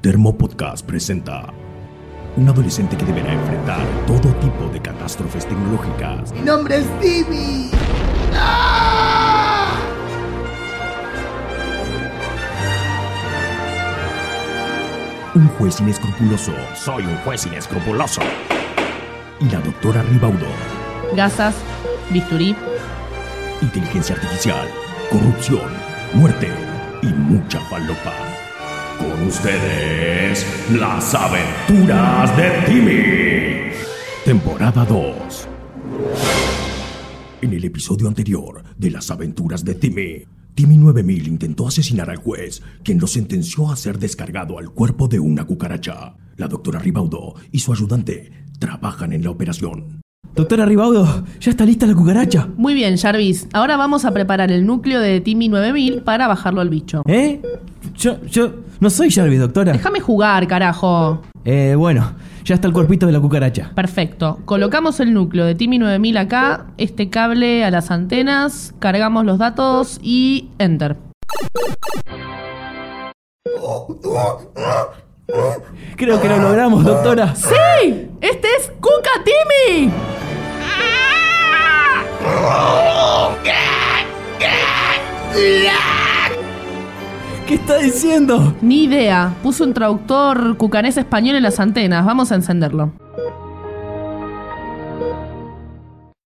Termo Podcast presenta un adolescente que deberá enfrentar todo tipo de catástrofes tecnológicas. Mi nombre es Timmy. ¡Ah! Un juez inescrupuloso Soy un juez inescrupuloso. y la doctora Ribaudo. gasas, bisturí. Inteligencia artificial, corrupción, muerte y mucha falopa. Con ustedes, las aventuras de Timmy. Temporada 2. En el episodio anterior de las aventuras de Timmy, Timmy 9000 intentó asesinar al juez, quien lo sentenció a ser descargado al cuerpo de una cucaracha. La doctora Ribaudo y su ayudante trabajan en la operación. Doctora Ribaudo, ya está lista la cucaracha. Muy bien, Jarvis. Ahora vamos a preparar el núcleo de Timmy 9000 para bajarlo al bicho. ¿Eh? Yo, yo no soy Jarvis, doctora. Déjame jugar, carajo. Eh, bueno, ya está el cuerpito de la cucaracha. Perfecto. Colocamos el núcleo de Timmy 9000 acá, este cable a las antenas, cargamos los datos y enter. Creo que lo logramos, doctora. ¡Sí! ¡Este es Cuca Timmy! Está diciendo? Ni idea. Puso un traductor cucanés español en las antenas. Vamos a encenderlo.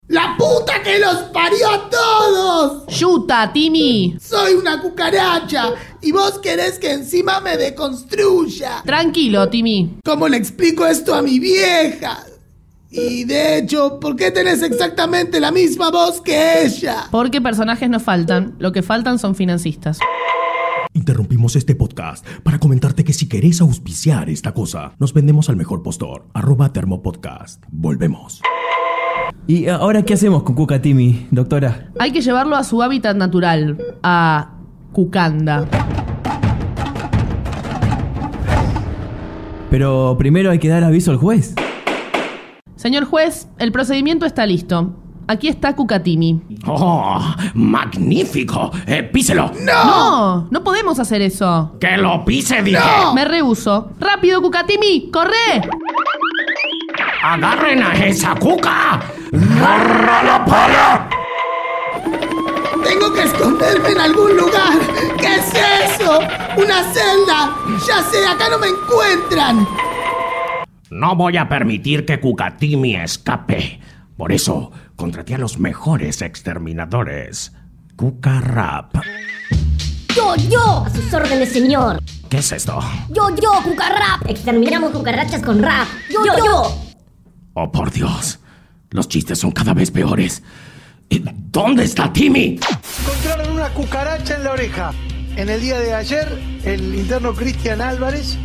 ¡La puta que los parió a todos! ¡Yuta, Timmy! Soy una cucaracha y vos querés que encima me deconstruya. Tranquilo, Timmy. ¿Cómo le explico esto a mi vieja? Y de hecho, ¿por qué tenés exactamente la misma voz que ella? Porque personajes no faltan. Lo que faltan son financistas. Interrumpimos este podcast para comentarte que si querés auspiciar esta cosa, nos vendemos al mejor postor, arroba termopodcast. Volvemos. ¿Y ahora qué hacemos con Cuca Timmy, doctora? Hay que llevarlo a su hábitat natural, a Cucanda. Pero primero hay que dar aviso al juez. Señor juez, el procedimiento está listo. Aquí está Cucatimi. ¡Oh! ¡Magnífico! Eh, ¡Píselo! No, no podemos hacer eso. ¡Que lo pise, dije! Me rehuso. ¡Rápido, Cucatimi! ¡Corre! ¡Agarren a esa cuca! ¡Agarra la pala! Tengo que esconderme en algún lugar. ¿Qué es eso? ¡Una celda! Ya sé, acá no me encuentran. No voy a permitir que Cucatimi escape. Por eso, contraté a los mejores exterminadores. Cuca Rap. Yo, yo, a sus órdenes, señor. ¿Qué es esto? Yo, yo, cucarrap. Exterminamos cucarachas con rap. Yo, yo. Oh, por Dios. Los chistes son cada vez peores. ¿Y ¿Dónde está Timmy? encontraron una cucaracha en la oreja. En el día de ayer, el interno Cristian Álvarez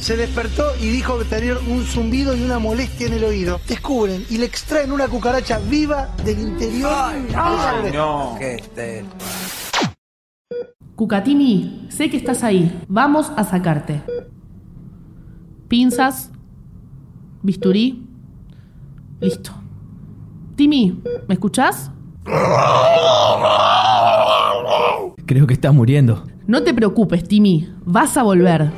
se despertó y dijo que tenía un zumbido y una molestia en el oído. Descubren y le extraen una cucaracha viva del interior. de la oreja. Cucatimi, sé que estás ahí. Vamos a sacarte. Pinzas. Bisturí. Listo. Timmy, ¿me escuchás? Creo que está muriendo. No te preocupes, Timmy. Vas a volver.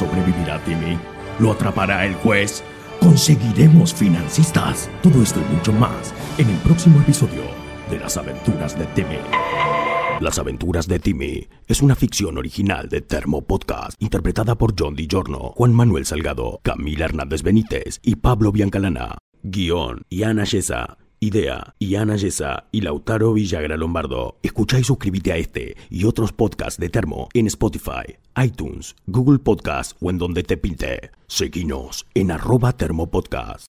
¿Sobrevivirá Timmy? ¿Lo atrapará el juez? ¿Conseguiremos financistas? Todo esto y mucho más en el próximo episodio de Las aventuras de Timmy. Las aventuras de Timmy es una ficción original de Termo Podcast, interpretada por John DiGiorno, Juan Manuel Salgado, Camila Hernández Benítez y Pablo Biancalana. Guión, Iana Yesa. Idea, Iana Yesa y Lautaro Villagra Lombardo. Escucha y suscríbete a este y otros podcasts de Termo en Spotify, iTunes, Google Podcast o en donde te pinte. Seguinos en arroba Termo Podcast.